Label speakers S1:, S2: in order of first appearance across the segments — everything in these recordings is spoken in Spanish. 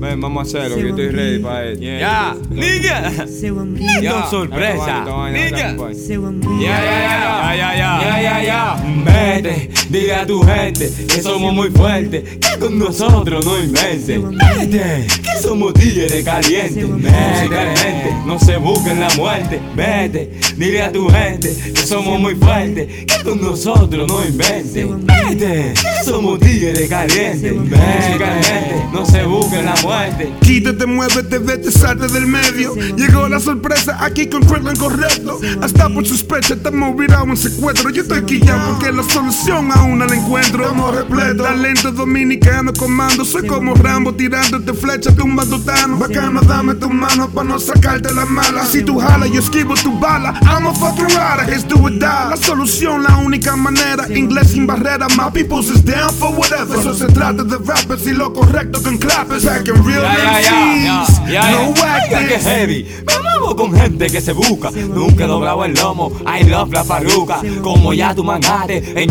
S1: Ven, vamos a hacerlo, que yo estoy ready para esto.
S2: Ya, nigga. Neto sorpresa. Nigga. Ya, ya, ya, ya, ya, ya, ya, ya. Dile a tu gente que somos muy fuertes, que con nosotros no inventen. Vete, que somos tigres calientes. Vete, no se busquen la muerte. Vete, dile a tu gente que somos muy fuertes, que con nosotros no inventen. Vete, que somos tigres calientes. Vete, gente, no se busquen la muerte.
S3: Quítate, muévete, vete, salte del medio. Llegó la sorpresa aquí con Cortland correcto. Hasta por sospecha estamos virados en secuestro. Yo estoy ya porque la solución aún no la encuentro. Estamos repleto, talento dominicano comando. Soy como Rambo tirándote flecha, tumbando tano. Bacano, dame tu mano para no sacarte la mala. Si tú jalas, yo esquivo tu bala. I'm a fucking rider, it's do or die. La solución, la única manera. Inglés sin barrera, my people's is down for whatever. Eso se trata de rappers y lo correcto con clappers. Back in real
S2: ya, ya,
S3: no
S2: ya, que heavy. Muevo con gente que se busca. Nunca he doblado el lomo. I love la faruca. Como ya tu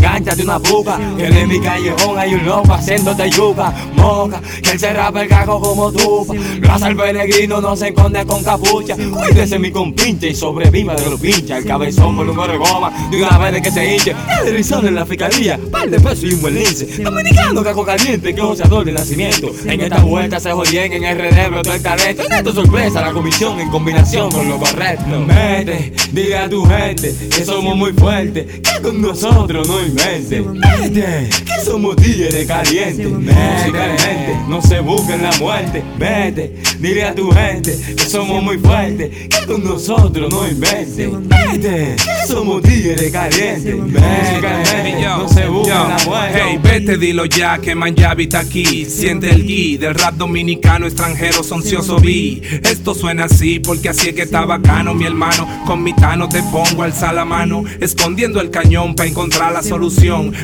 S2: mangate, enganchate una puca. Que en mi callejón hay un loco haciéndote yuca. Moca, que él se rapa el cago como tú. Raza el peregrino no se esconde con capucha. Cuídese mi compinche y sobreviva de lo pincha. El cabezón por un de goma. De una vez de que se hinche. El rizón en la fiscalía. Par de pesos y un buen lince. Dominicano, caco caliente, que osador de nacimiento. En esta vuelta se jodien en RD brotó el talento. En esto sorpresa la comisión en combinación con lo correcto. Vete, dile a tu gente que somos muy fuertes, que con nosotros no inventen. Vete, que somos tigres calientes. Gente, no se busquen la muerte. Vete, dile a tu gente que somos muy fuertes, que con nosotros no inventen. Vete, que somos tigres calientes. Vete, gente, no se busquen la muerte.
S4: Hey, vete, dilo ya que Manjavi está aquí. Siente el gui del rap dominicano extranjero soncioso vi. Esto suena así porque así es que está bacano, mi hermano. Con mi tano te pongo al la mano, escondiendo el cañón para encontrar la solución.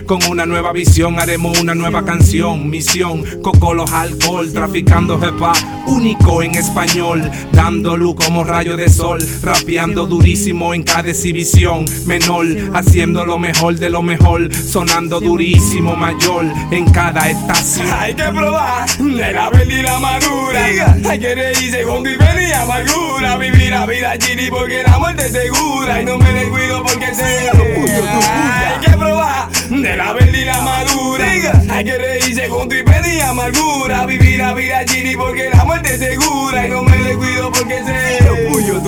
S4: Con una nueva visión haremos una nueva canción. Misión, cocolos, alcohol, traficando jepa, único en español. Dando luz como rayo de sol, rapeando durísimo en cada exhibición. Menor, haciendo lo mejor de lo mejor, sonando durísimo mayor en cada estación.
S2: Hay que probar de la verde y la madura. Hay que reírse con mi y amargura. Vivir la vida chini porque la muerte es segura. Y no me descuido porque sé. Hay que probar de la verde y la madura. Hay que reírse tu y amargura. Vivir la vida chini porque la muerte es segura. Y no me descuido porque sé. Puyo, tu puya.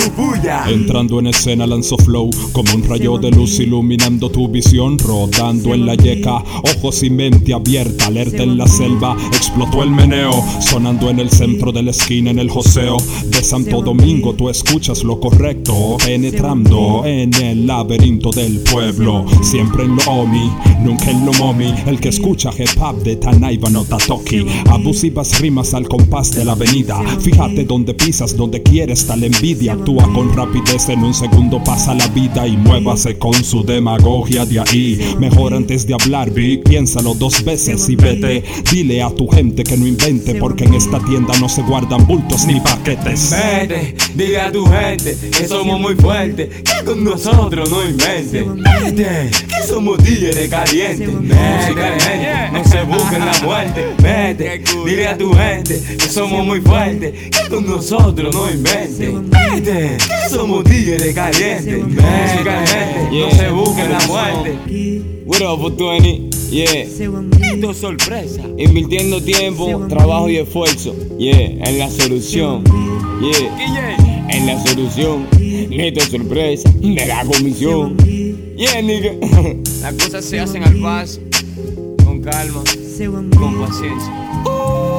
S5: Entrando en escena lanzó flow como un rayo de luz iluminando tu visión, rodando en la yeca, ojos y mente abierta, alerta en la selva, explotó el meneo, sonando en el centro de la esquina en el joseo. De Santo Domingo, tú escuchas lo correcto, penetrando en el laberinto del pueblo, siempre en lo omi, nunca en lo momi, el que escucha hip hop de Tanaiba no Tatoki, abusivas rimas al compás de la avenida, fíjate donde pisas, donde quieres tal envidia, actúa con rapidez en un segundo pasa la vida y muévase con su demagogia de ahí, mejor antes de hablar, vi, piénsalo dos veces y vete, dile a tu gente que no invente porque en esta tienda no se guardan bultos ni paquetes.
S2: Vete, dile a tu gente que somos muy fuertes, que con nosotros no inventen. Vete, que somos tigres calientes. Vete, no se busquen la muerte. Vete, dile a tu gente que somos muy fuertes, que con nosotros no inventen. Vete, que somos tigres calientes. Vete, gente, no se busquen la muerte. What up, 420? Yeah. Esto es sorpresa. Invirtiendo tiempo, trabajo y esfuerzo. Yeah. En la solución. Yeah. En la solución. Neto sorpresa. De la comisión. Yeah, nigga. Las cosas se hacen al paso. Con calma. Con paciencia.